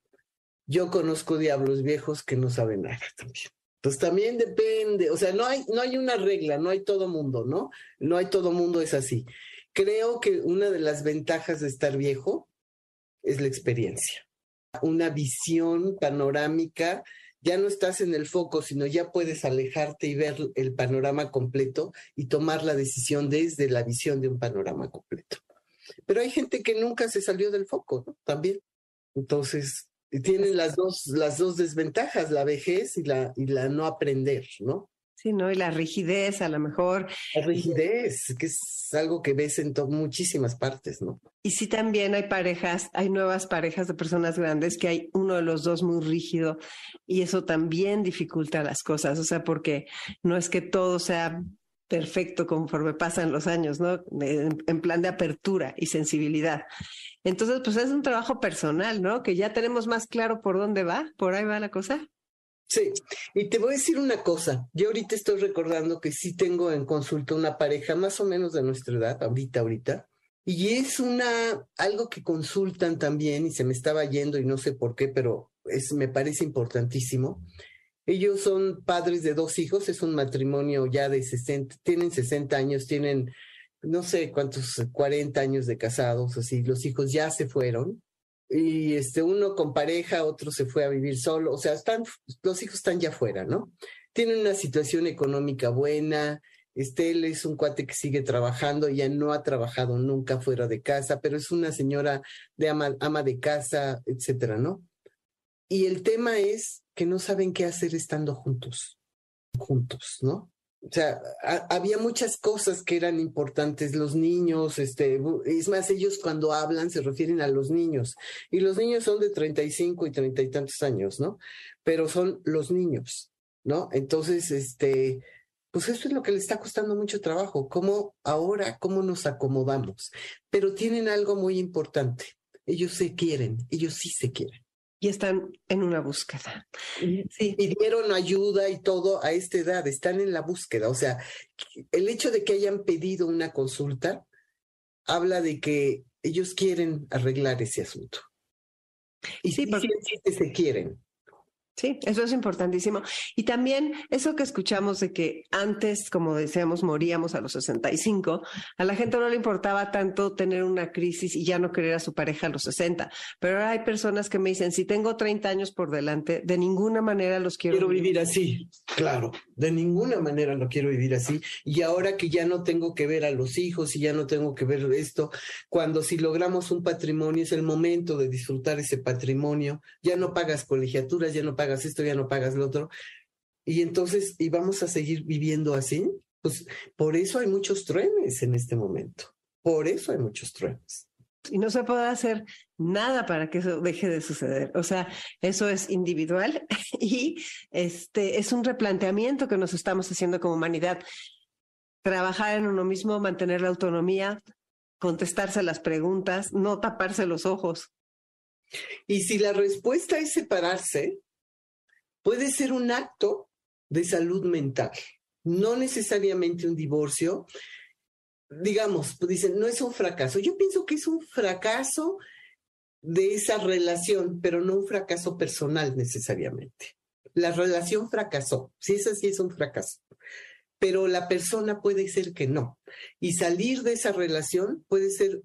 Yo conozco diablos viejos que no saben nada también. Pues también depende, o sea, no hay, no hay una regla, no hay todo mundo, ¿no? No hay todo mundo es así. Creo que una de las ventajas de estar viejo es la experiencia. Una visión panorámica, ya no estás en el foco, sino ya puedes alejarte y ver el panorama completo y tomar la decisión desde la visión de un panorama completo. Pero hay gente que nunca se salió del foco, ¿no? También. Entonces, tienen las dos, las dos desventajas, la vejez y la, y la no aprender, ¿no? Sí, ¿no? Y la rigidez, a lo mejor. La rigidez, que es algo que ves en muchísimas partes, ¿no? Y sí, también hay parejas, hay nuevas parejas de personas grandes que hay uno de los dos muy rígido y eso también dificulta las cosas, o sea, porque no es que todo sea perfecto conforme pasan los años, ¿no? En, plan de apertura y sensibilidad. Entonces, pues es un trabajo personal, ¿no? Que ya tenemos más claro por dónde va, por ahí va la cosa. Sí, y te voy a decir una cosa. Yo ahorita estoy recordando que sí tengo en consulta una pareja más o menos de nuestra edad, ahorita, ahorita, y es una algo que consultan también y se me estaba yendo y no sé por qué, pero es me parece importantísimo ellos son padres de dos hijos, es un matrimonio ya de 60, tienen 60 años, tienen no sé cuántos, 40 años de casados, así, los hijos ya se fueron. Y este, uno con pareja, otro se fue a vivir solo, o sea, están, los hijos están ya fuera, ¿no? Tienen una situación económica buena, este, él es un cuate que sigue trabajando, ya no ha trabajado nunca fuera de casa, pero es una señora de ama, ama de casa, etcétera, ¿no? Y el tema es que no saben qué hacer estando juntos, juntos, ¿no? O sea, había muchas cosas que eran importantes, los niños, este, es más, ellos cuando hablan se refieren a los niños, y los niños son de 35 y 30 y tantos años, ¿no? Pero son los niños, ¿no? Entonces, este, pues eso es lo que le está costando mucho trabajo, cómo ahora, cómo nos acomodamos, pero tienen algo muy importante, ellos se quieren, ellos sí se quieren. Y están en una búsqueda. Sí. Pidieron ayuda y todo a esta edad, están en la búsqueda. O sea, el hecho de que hayan pedido una consulta habla de que ellos quieren arreglar ese asunto. Y sí, porque... se quieren. Sí, eso es importantísimo. Y también eso que escuchamos de que antes, como decíamos, moríamos a los 65, a la gente no le importaba tanto tener una crisis y ya no querer a su pareja a los 60. Pero ahora hay personas que me dicen, si tengo 30 años por delante, de ninguna manera los quiero. Quiero vivir así, claro, de ninguna manera lo quiero vivir así. Y ahora que ya no tengo que ver a los hijos y ya no tengo que ver esto, cuando si logramos un patrimonio es el momento de disfrutar ese patrimonio, ya no pagas colegiaturas, ya no pagas pagas esto, ya no pagas lo otro. Y entonces, ¿y vamos a seguir viviendo así? Pues por eso hay muchos truenes en este momento. Por eso hay muchos truenes. Y no se puede hacer nada para que eso deje de suceder. O sea, eso es individual y este es un replanteamiento que nos estamos haciendo como humanidad. Trabajar en uno mismo, mantener la autonomía, contestarse las preguntas, no taparse los ojos. Y si la respuesta es separarse, puede ser un acto de salud mental, no necesariamente un divorcio. Digamos, pues dicen, no es un fracaso. Yo pienso que es un fracaso de esa relación, pero no un fracaso personal necesariamente. La relación fracasó, si es así es un fracaso, pero la persona puede ser que no. Y salir de esa relación puede ser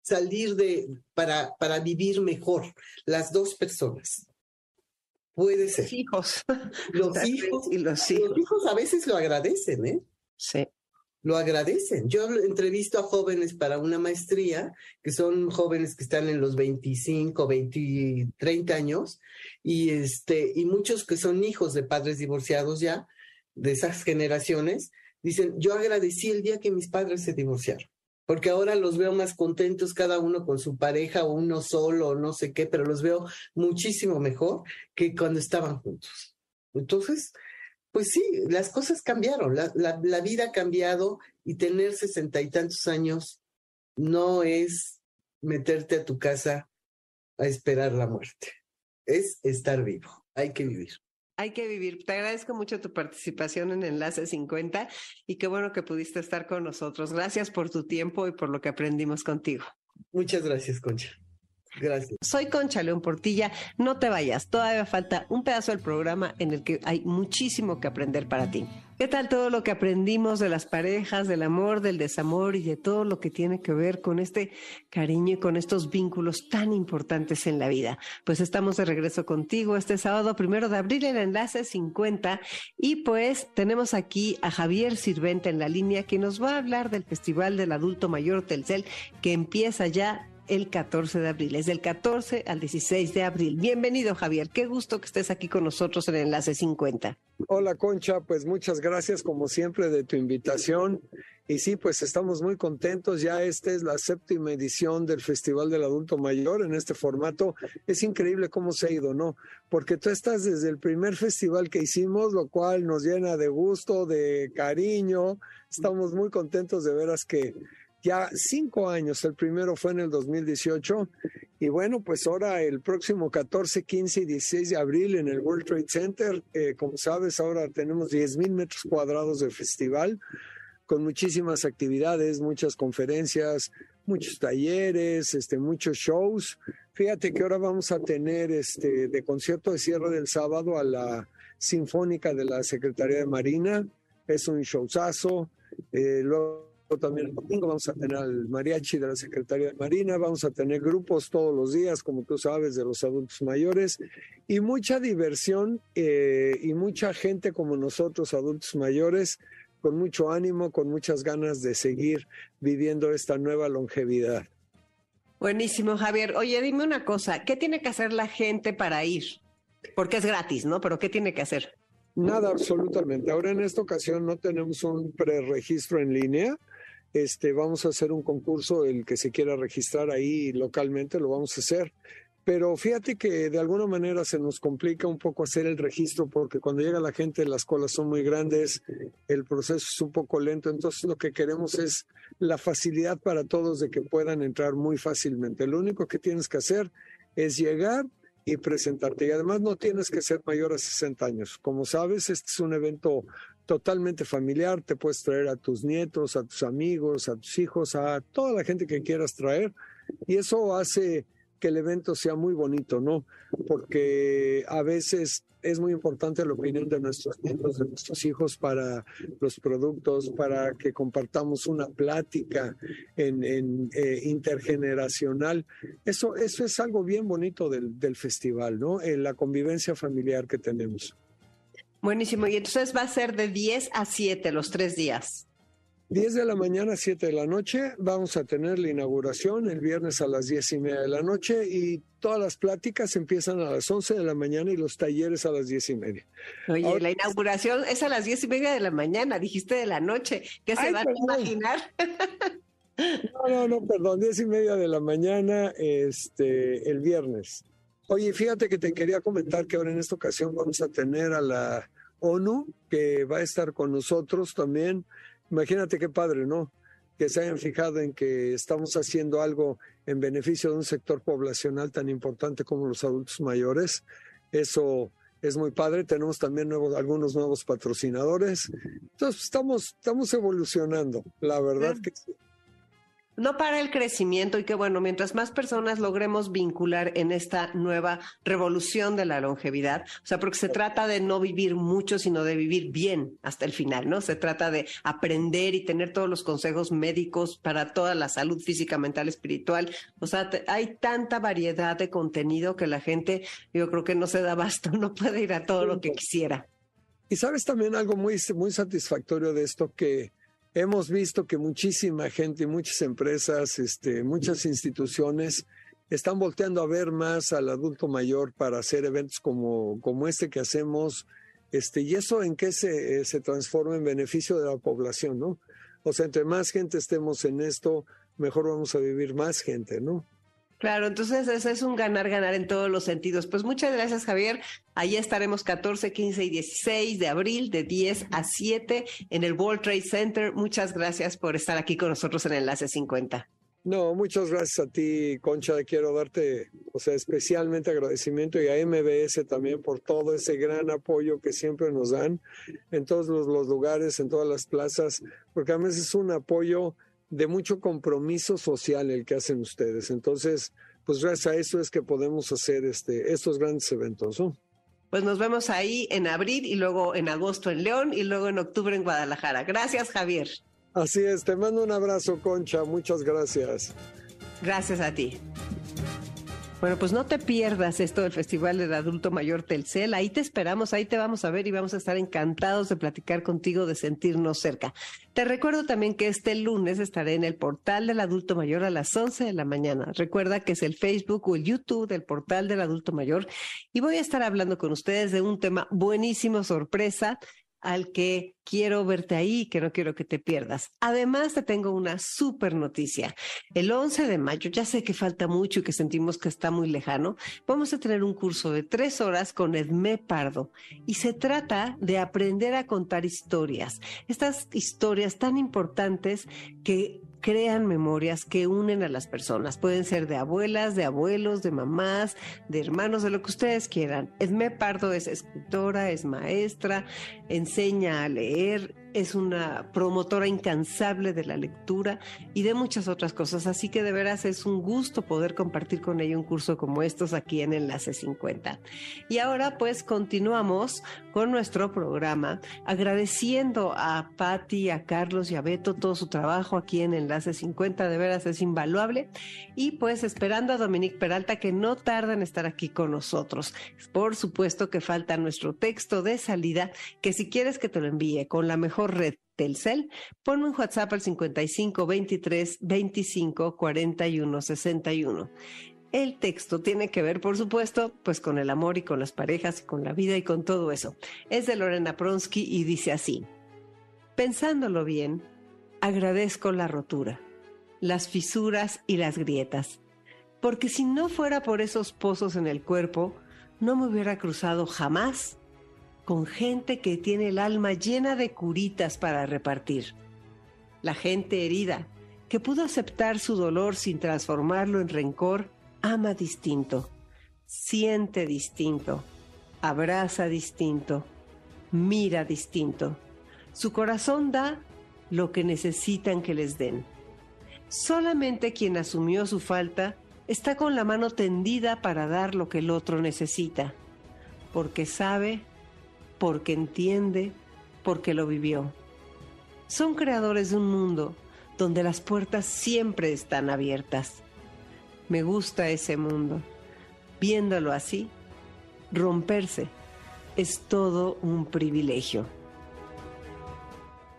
salir de para, para vivir mejor las dos personas. Puede ser. Los hijos. Los hijos, y los hijos. Los hijos a veces lo agradecen, ¿eh? Sí. Lo agradecen. Yo entrevisto a jóvenes para una maestría, que son jóvenes que están en los 25, 20, 30 años, y, este, y muchos que son hijos de padres divorciados ya, de esas generaciones, dicen, yo agradecí el día que mis padres se divorciaron porque ahora los veo más contentos cada uno con su pareja o uno solo o no sé qué, pero los veo muchísimo mejor que cuando estaban juntos. Entonces, pues sí, las cosas cambiaron, la, la, vida ha cambiado y tener sesenta y tantos años no es meterte a tu casa a esperar la muerte, es estar vivo, hay que vivir. Hay que vivir. Te agradezco mucho tu participación en Enlace 50 y qué bueno que pudiste estar con nosotros. Gracias por tu tiempo y por lo que aprendimos contigo. Muchas gracias, Concha. Gracias. Soy Concha León Portilla. No te vayas, todavía falta un pedazo del programa en el que hay muchísimo que aprender para ti. ¿Qué tal todo lo que aprendimos de las parejas, del amor, del desamor y de todo lo que tiene que ver con este cariño y con estos vínculos tan importantes en la vida? Pues estamos de regreso contigo este sábado primero de abril en Enlace 50 y pues tenemos aquí a Javier Sirvente en la línea que nos va a hablar del Festival del Adulto Mayor Telcel que empieza ya el 14 de abril. Es del 14 al 16 de abril. Bienvenido, Javier. Qué gusto que estés aquí con nosotros en Enlace 50. Hola, Concha. Pues muchas gracias, como siempre, de tu invitación. Y sí, pues estamos muy contentos. Ya esta es la séptima edición del Festival del Adulto Mayor en este formato. Es increíble cómo se ha ido, ¿no? Porque tú estás desde el primer festival que hicimos, lo cual nos llena de gusto, de cariño. Estamos muy contentos de veras que ya cinco años, el primero fue en el 2018 y bueno, pues ahora el próximo 14, 15 y 16 de abril en el World Trade Center, eh, como sabes, ahora tenemos 10 mil metros cuadrados de festival con muchísimas actividades, muchas conferencias, muchos talleres, este, muchos shows. Fíjate que ahora vamos a tener este, de concierto de cierre del sábado a la Sinfónica de la Secretaría de Marina, es un showzazo. Eh, luego también el domingo vamos a tener al mariachi de la Secretaría de Marina, vamos a tener grupos todos los días, como tú sabes, de los adultos mayores, y mucha diversión eh, y mucha gente como nosotros, adultos mayores, con mucho ánimo, con muchas ganas de seguir viviendo esta nueva longevidad. Buenísimo, Javier. Oye, dime una cosa, ¿qué tiene que hacer la gente para ir? Porque es gratis, ¿no? Pero ¿qué tiene que hacer? Nada, absolutamente. Ahora en esta ocasión no tenemos un preregistro en línea. Este, vamos a hacer un concurso, el que se quiera registrar ahí localmente lo vamos a hacer. Pero fíjate que de alguna manera se nos complica un poco hacer el registro porque cuando llega la gente las colas son muy grandes, el proceso es un poco lento, entonces lo que queremos es la facilidad para todos de que puedan entrar muy fácilmente. Lo único que tienes que hacer es llegar y presentarte. Y además no tienes que ser mayor a 60 años. Como sabes, este es un evento totalmente familiar. Te puedes traer a tus nietos, a tus amigos, a tus hijos, a toda la gente que quieras traer. Y eso hace que el evento sea muy bonito, ¿no? Porque a veces es muy importante la opinión de nuestros nietos, de nuestros hijos para los productos, para que compartamos una plática en, eh, intergeneracional. Eso, eso es algo bien bonito del, festival, ¿no? En la convivencia familiar que tenemos. Buenísimo. Y entonces va a ser de 10 a 7 los tres días. 10 de la mañana a 7 de la noche. Vamos a tener la inauguración el viernes a las 10 y media de la noche y todas las pláticas empiezan a las 11 de la mañana y los talleres a las 10 y media. Oye, la inauguración es a las 10 y media de la mañana, dijiste de la noche. ¿Qué se va a imaginar? No, no, no, perdón, 10 y media de la mañana este, el viernes. Oye, fíjate que te quería comentar que ahora en esta ocasión vamos a tener a la ONU que va a estar con nosotros también Imagínate qué padre, ¿no? Que se hayan fijado en que estamos haciendo algo en beneficio de un sector poblacional tan importante como los adultos mayores. Eso es muy padre. Tenemos también nuevos, algunos nuevos patrocinadores. Entonces, estamos, estamos evolucionando. La verdad que sí no para el crecimiento y que bueno, mientras más personas logremos vincular en esta nueva revolución de la longevidad, o sea, porque se trata de no vivir mucho, sino de vivir bien hasta el final, ¿no? Se trata de aprender y tener todos los consejos médicos para toda la salud física, mental, espiritual. O sea, hay tanta variedad de contenido que la gente, yo creo que no se da basto, no puede ir a todo lo que quisiera. Y sabes también algo muy, muy satisfactorio de esto que hemos visto que muchísima gente, muchas empresas, este, muchas instituciones están volteando a ver más al adulto mayor para hacer eventos como, como este que hacemos, este, y eso en qué se, eh, se transforma en beneficio de la población, ¿no? O sea, entre más gente estemos en esto, mejor vamos a vivir más gente, ¿no? Claro, entonces ese es un ganar-ganar en todos los sentidos. Pues muchas gracias, Javier. Allí estaremos 14, 15 y 16 de abril, de 10 a 7 en el World Trade Center. Muchas gracias por estar aquí con nosotros en Enlace 50. No, muchas gracias a ti, Concha. Quiero darte, o sea, especialmente agradecimiento y a MBS también por todo ese gran apoyo que siempre nos dan en todos los lugares, en todas las plazas, porque a veces es un apoyo de mucho compromiso social el que hacen ustedes. Entonces, pues gracias a eso es que podemos hacer este, estos grandes eventos, ¿no? Pues nos vemos ahí en abril y luego en agosto en León y luego en octubre en Guadalajara. Gracias, Javier. Así es, te mando un abrazo, Concha. Muchas gracias. Gracias a ti. Bueno, pues no te pierdas esto del Festival del Adulto Mayor Telcel. Ahí te esperamos, ahí te vamos a ver y vamos a estar encantados de platicar contigo, de sentirnos cerca. Te recuerdo también que este lunes estaré en el portal del Adulto Mayor a las 11 de la mañana. Recuerda que es el Facebook o el YouTube del portal del Adulto Mayor y voy a estar hablando con ustedes de un tema buenísimo, sorpresa al que quiero verte ahí, que no quiero que te pierdas. Además, te tengo una súper noticia. El 11 de mayo, ya sé que falta mucho y que sentimos que está muy lejano, vamos a tener un curso de tres horas con Edmé Pardo y se trata de aprender a contar historias. Estas historias tan importantes que crean memorias que unen a las personas. Pueden ser de abuelas, de abuelos, de mamás, de hermanos, de lo que ustedes quieran. Esme Pardo es escritora, es maestra, enseña a leer, es una promotora incansable de la lectura y de muchas otras cosas. Así que de veras es un gusto poder compartir con ella un curso como estos aquí en Enlace 50. Y ahora pues continuamos con nuestro programa agradeciendo a Patti, a Carlos y a Beto todo su trabajo aquí en Enlace 50. De veras es invaluable. Y pues esperando a Dominique Peralta que no tarda en estar aquí con nosotros. Por supuesto que falta nuestro texto de salida que si quieres que te lo envíe con la mejor red Telcel, ponme un WhatsApp al 55 23 25 41 61. El texto tiene que ver, por supuesto, pues con el amor y con las parejas y con la vida y con todo eso. Es de Lorena Pronsky y dice así: Pensándolo bien, agradezco la rotura, las fisuras y las grietas, porque si no fuera por esos pozos en el cuerpo, no me hubiera cruzado jamás con gente que tiene el alma llena de curitas para repartir. La gente herida, que pudo aceptar su dolor sin transformarlo en rencor, ama distinto. siente distinto, abraza distinto, mira distinto. Su corazón da lo que necesitan que les den. Solamente quien asumió su falta está con la mano tendida para dar lo que el otro necesita, porque sabe, porque entiende, porque lo vivió. Son creadores de un mundo donde las puertas siempre están abiertas. Me gusta ese mundo. Viéndolo así, romperse es todo un privilegio.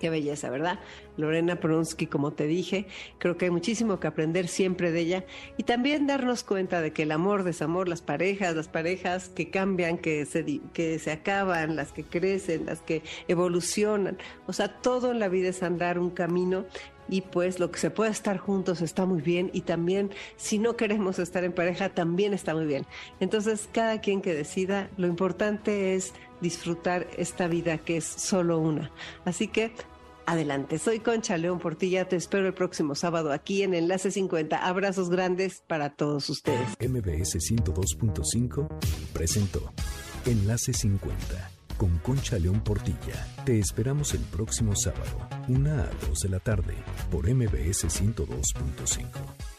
Qué belleza, ¿verdad? Lorena Pronsky, como te dije, creo que hay muchísimo que aprender siempre de ella y también darnos cuenta de que el amor, desamor, las parejas, las parejas que cambian, que se, que se acaban, las que crecen, las que evolucionan, o sea, todo en la vida es andar un camino y pues lo que se puede estar juntos está muy bien y también si no queremos estar en pareja también está muy bien. Entonces, cada quien que decida, lo importante es disfrutar esta vida que es solo una. Así que adelante. Soy Concha León Portilla, te espero el próximo sábado aquí en Enlace 50. Abrazos grandes para todos ustedes. MBS 102.5 presentó Enlace 50 con Concha León Portilla. Te esperamos el próximo sábado, una a 2 de la tarde, por MBS 102.5.